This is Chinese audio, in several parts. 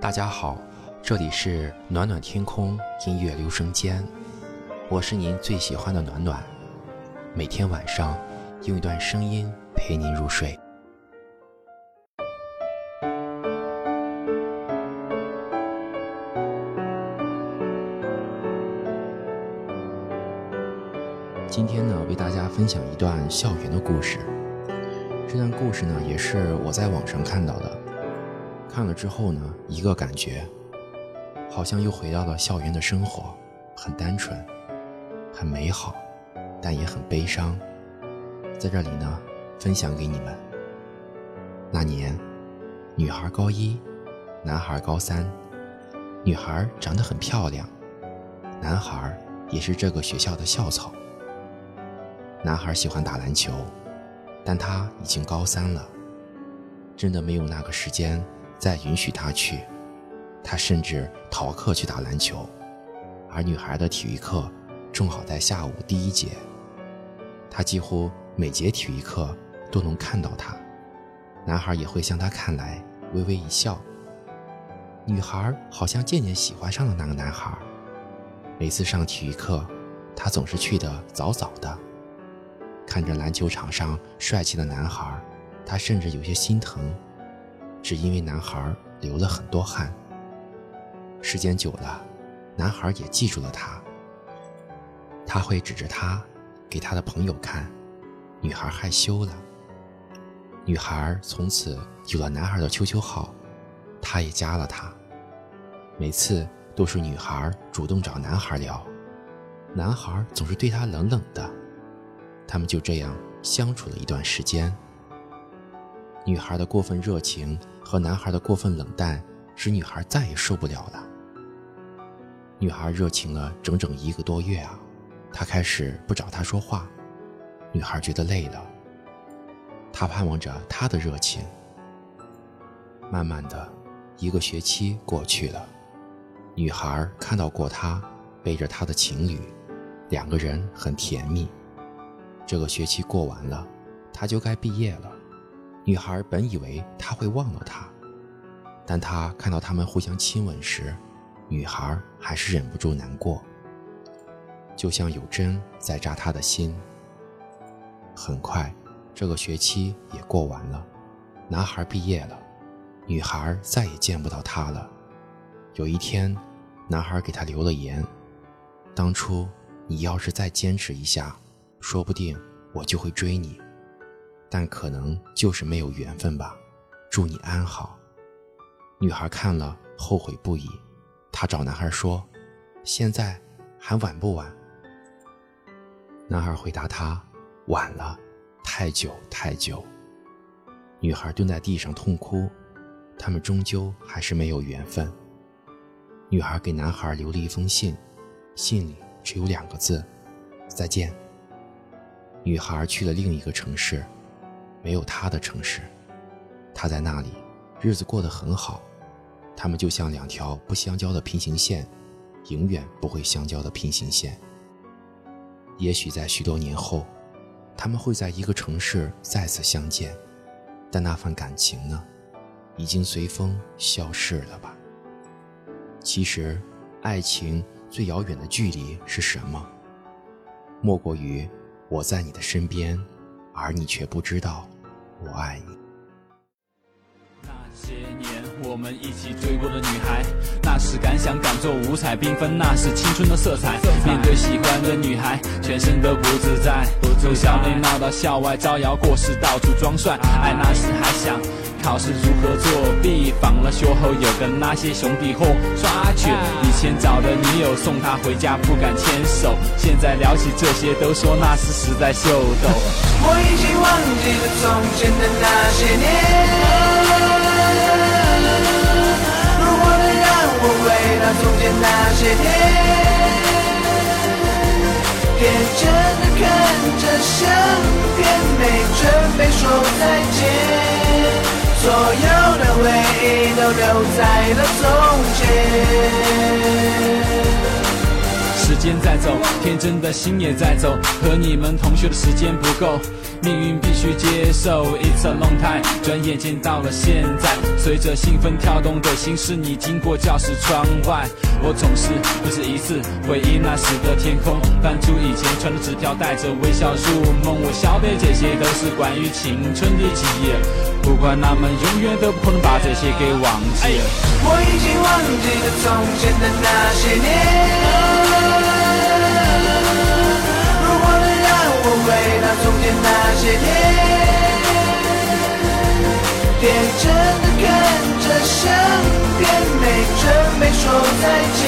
大家好，这里是暖暖天空音乐留声间，我是您最喜欢的暖暖，每天晚上用一段声音陪您入睡。今天呢，为大家分享一段校园的故事。这段故事呢，也是我在网上看到的。看了之后呢，一个感觉，好像又回到了校园的生活，很单纯，很美好，但也很悲伤。在这里呢，分享给你们。那年，女孩高一，男孩高三。女孩长得很漂亮，男孩也是这个学校的校草。男孩喜欢打篮球，但他已经高三了，真的没有那个时间。再允许他去，他甚至逃课去打篮球，而女孩的体育课正好在下午第一节，他几乎每节体育课都能看到他，男孩也会向他看来，微微一笑。女孩好像渐渐喜欢上了那个男孩，每次上体育课，他总是去的早早的，看着篮球场上帅气的男孩，他甚至有些心疼。只因为男孩流了很多汗。时间久了，男孩也记住了他。他会指着他，给他的朋友看。女孩害羞了。女孩从此有了男孩的 QQ 号，他也加了他。每次都是女孩主动找男孩聊，男孩总是对她冷冷的。他们就这样相处了一段时间。女孩的过分热情和男孩的过分冷淡，使女孩再也受不了了。女孩热情了整整一个多月啊，他开始不找她说话，女孩觉得累了。她盼望着他的热情。慢慢的，一个学期过去了，女孩看到过他背着他的情侣，两个人很甜蜜。这个学期过完了，他就该毕业了。女孩本以为他会忘了她，但他看到他们互相亲吻时，女孩还是忍不住难过，就像有针在扎他的心。很快，这个学期也过完了，男孩毕业了，女孩再也见不到他了。有一天，男孩给她留了言：“当初你要是再坚持一下，说不定我就会追你。”但可能就是没有缘分吧，祝你安好。女孩看了后悔不已，她找男孩说：“现在还晚不晚？”男孩回答她：“晚了，太久太久。”女孩蹲在地上痛哭，他们终究还是没有缘分。女孩给男孩留了一封信，信里只有两个字：“再见。”女孩去了另一个城市。没有他的城市，他在那里，日子过得很好。他们就像两条不相交的平行线，永远不会相交的平行线。也许在许多年后，他们会在一个城市再次相见，但那份感情呢，已经随风消逝了吧？其实，爱情最遥远的距离是什么？莫过于我在你的身边。而你却不知道，我爱你。那些年我们一起追过的女孩，那是敢想敢做，五彩缤纷，那是青春的色彩。面对喜欢的女孩，全身都不自在。从校内闹到校外，招摇过市，到处装帅。爱那时还想。考试如何作弊？放了学后又跟那些兄弟伙耍去。以前找的女友送她回家不敢牵手，现在聊起这些都说那是时代秀逗。我已经忘记了从前的那些年，如果能让我回到从前那些天，天真的看着相片，没准备说再见。所有的回忆都留在了从前。时间在走，天真的心也在走，和你们同学的时间不够。命运必须接受，It's a long time。转眼间到了现在，随着兴奋跳动的心是你经过教室窗外，我总是不止一次回忆那时的天空，翻出以前传的纸条，带着微笑入梦。我晓得这些都是关于青春的记忆，不管他们永远都不可能把这些给忘记。我已经忘记了从前的那些年。如果能让我回到从前那些天，天真的看着相片，没没说再见，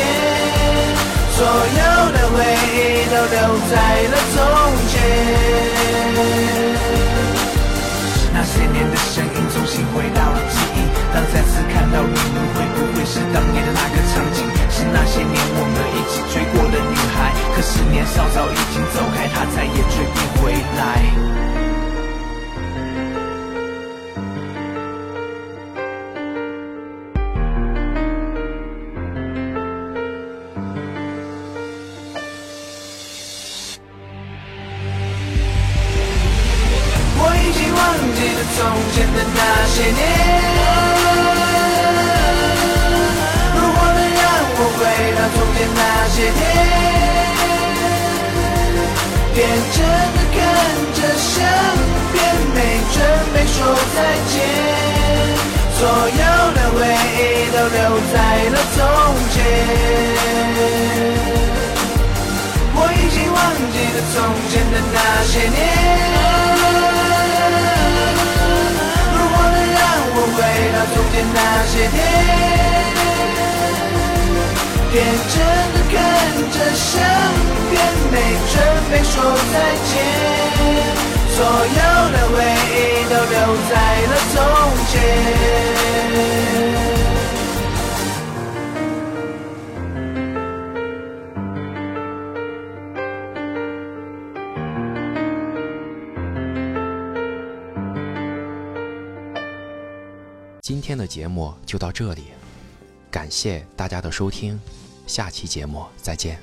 所有的回忆都留在了从前。那些年的声音重新回到了记忆，当再次看到你们，会不会是当年的那个场景？是那些年我们一起追过的女孩，可是年少早已经从前的那些年。如果能让我回到从前那些天，天真的看着相片，没准备说再见，所有的回忆都留在了从前。我已经忘记了从前的那些年。天真的看着相片，没准备说再见，所有的回忆都留在了从前。今天的节目就到这里，感谢大家的收听，下期节目再见。